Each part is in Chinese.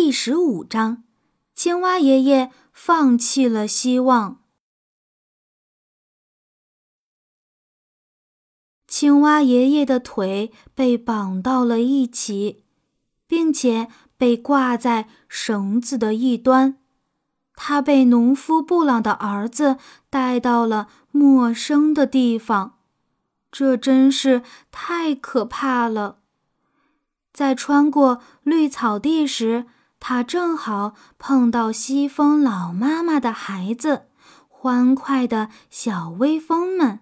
第十五章，青蛙爷爷放弃了希望。青蛙爷爷的腿被绑到了一起，并且被挂在绳子的一端。他被农夫布朗的儿子带到了陌生的地方，这真是太可怕了。在穿过绿草地时，他正好碰到西风老妈妈的孩子，欢快的小微风们。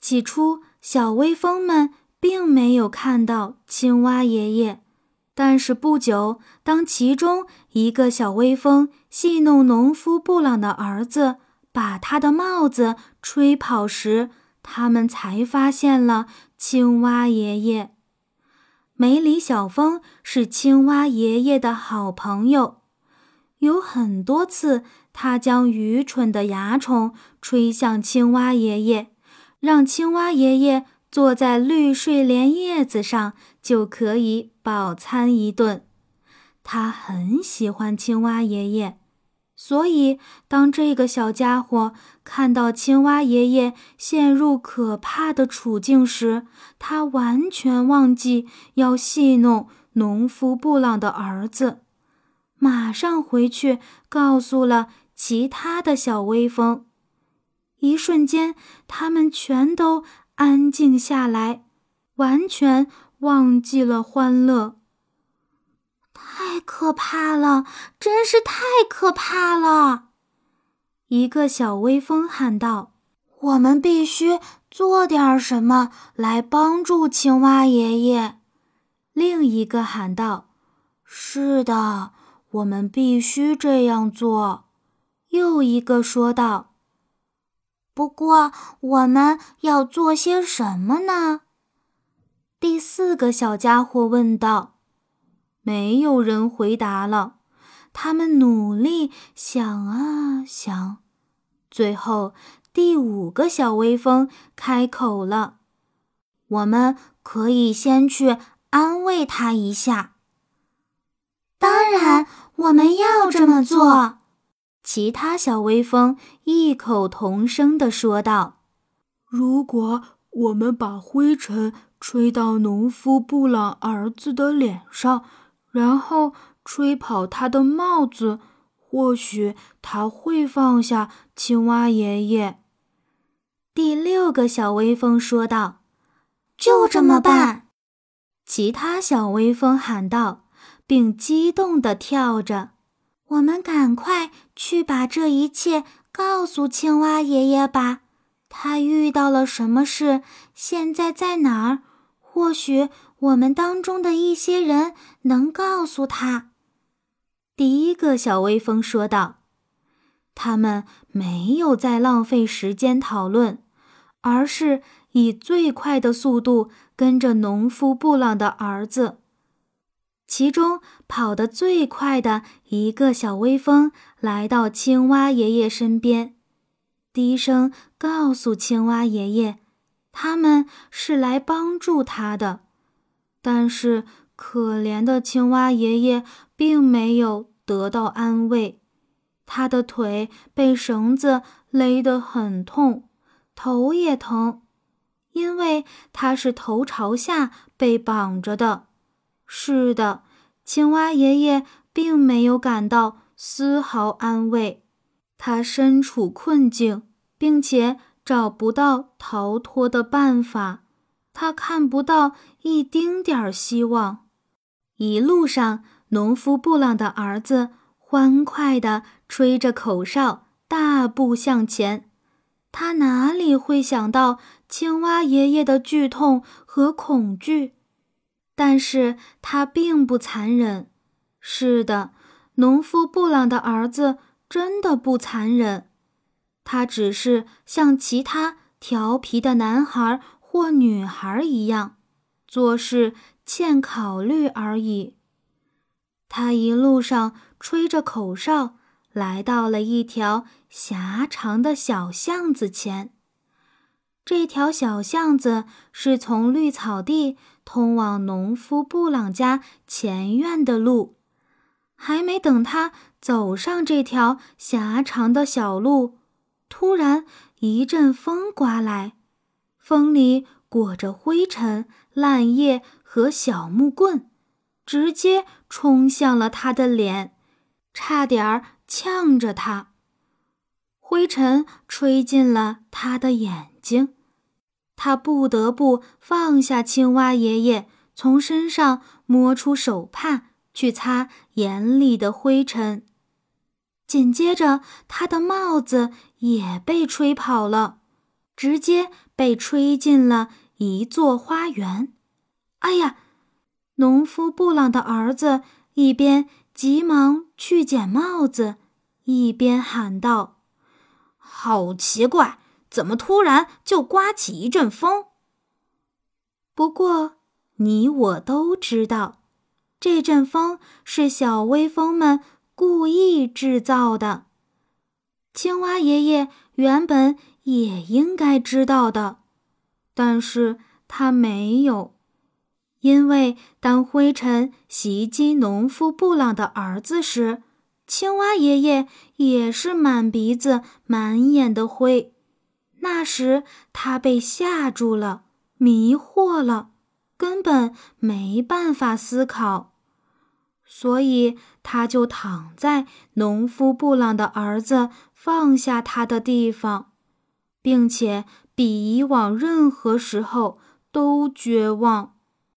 起初，小微风们并没有看到青蛙爷爷，但是不久，当其中一个小微风戏弄农夫布朗的儿子，把他的帽子吹跑时，他们才发现了青蛙爷爷。梅里小风是青蛙爷爷的好朋友，有很多次，他将愚蠢的蚜虫吹向青蛙爷爷，让青蛙爷爷坐在绿睡莲叶子上就可以饱餐一顿。他很喜欢青蛙爷爷。所以，当这个小家伙看到青蛙爷爷陷入可怕的处境时，他完全忘记要戏弄农夫布朗的儿子，马上回去告诉了其他的小微风。一瞬间，他们全都安静下来，完全忘记了欢乐。太可怕了！真是太可怕了！一个小微风喊道：“我们必须做点什么来帮助青蛙爷爷。”另一个喊道：“是的，我们必须这样做。”又一个说道：“不过，我们要做些什么呢？”第四个小家伙问道。没有人回答了，他们努力想啊想，最后第五个小微风开口了：“我们可以先去安慰他一下。”当然，我们要这么做。其他小微风异口同声地说道：“如果我们把灰尘吹到农夫布朗儿子的脸上。”然后吹跑他的帽子，或许他会放下青蛙爷爷。第六个小微风说道：“就这么办！”其他小微风喊道，并激动地跳着：“我们赶快去把这一切告诉青蛙爷爷吧！他遇到了什么事？现在在哪儿？或许……”我们当中的一些人能告诉他。第一个小微风说道：“他们没有在浪费时间讨论，而是以最快的速度跟着农夫布朗的儿子。其中跑得最快的一个小微风来到青蛙爷爷身边，低声告诉青蛙爷爷，他们是来帮助他的。”但是，可怜的青蛙爷爷并没有得到安慰，他的腿被绳子勒得很痛，头也疼，因为他是头朝下被绑着的。是的，青蛙爷爷并没有感到丝毫安慰，他身处困境，并且找不到逃脱的办法。他看不到一丁点儿希望。一路上，农夫布朗的儿子欢快地吹着口哨，大步向前。他哪里会想到青蛙爷爷的剧痛和恐惧？但是他并不残忍。是的，农夫布朗的儿子真的不残忍。他只是像其他调皮的男孩。或女孩一样，做事欠考虑而已。他一路上吹着口哨，来到了一条狭长的小巷子前。这条小巷子是从绿草地通往农夫布朗家前院的路。还没等他走上这条狭长的小路，突然一阵风刮来，风里裹着灰尘、烂叶和小木棍，直接冲向了他的脸，差点儿呛着他。灰尘吹进了他的眼睛，他不得不放下青蛙爷爷，从身上摸出手帕去擦眼里的灰尘。紧接着，他的帽子也被吹跑了，直接被吹进了一座花园。哎呀！农夫布朗的儿子一边急忙去捡帽子，一边喊道。好奇怪，怎么突然就刮起一阵风？不过你我都知道，这阵风是小微风们故意制造的。青蛙爷爷原本也应该知道的，但是他没有，因为当灰尘袭击农夫布朗的儿子时。青蛙爷爷也是满鼻子、满眼的灰，那时他被吓住了，迷惑了，根本没办法思考，所以他就躺在农夫布朗的儿子放下他的地方，并且比以往任何时候都绝望。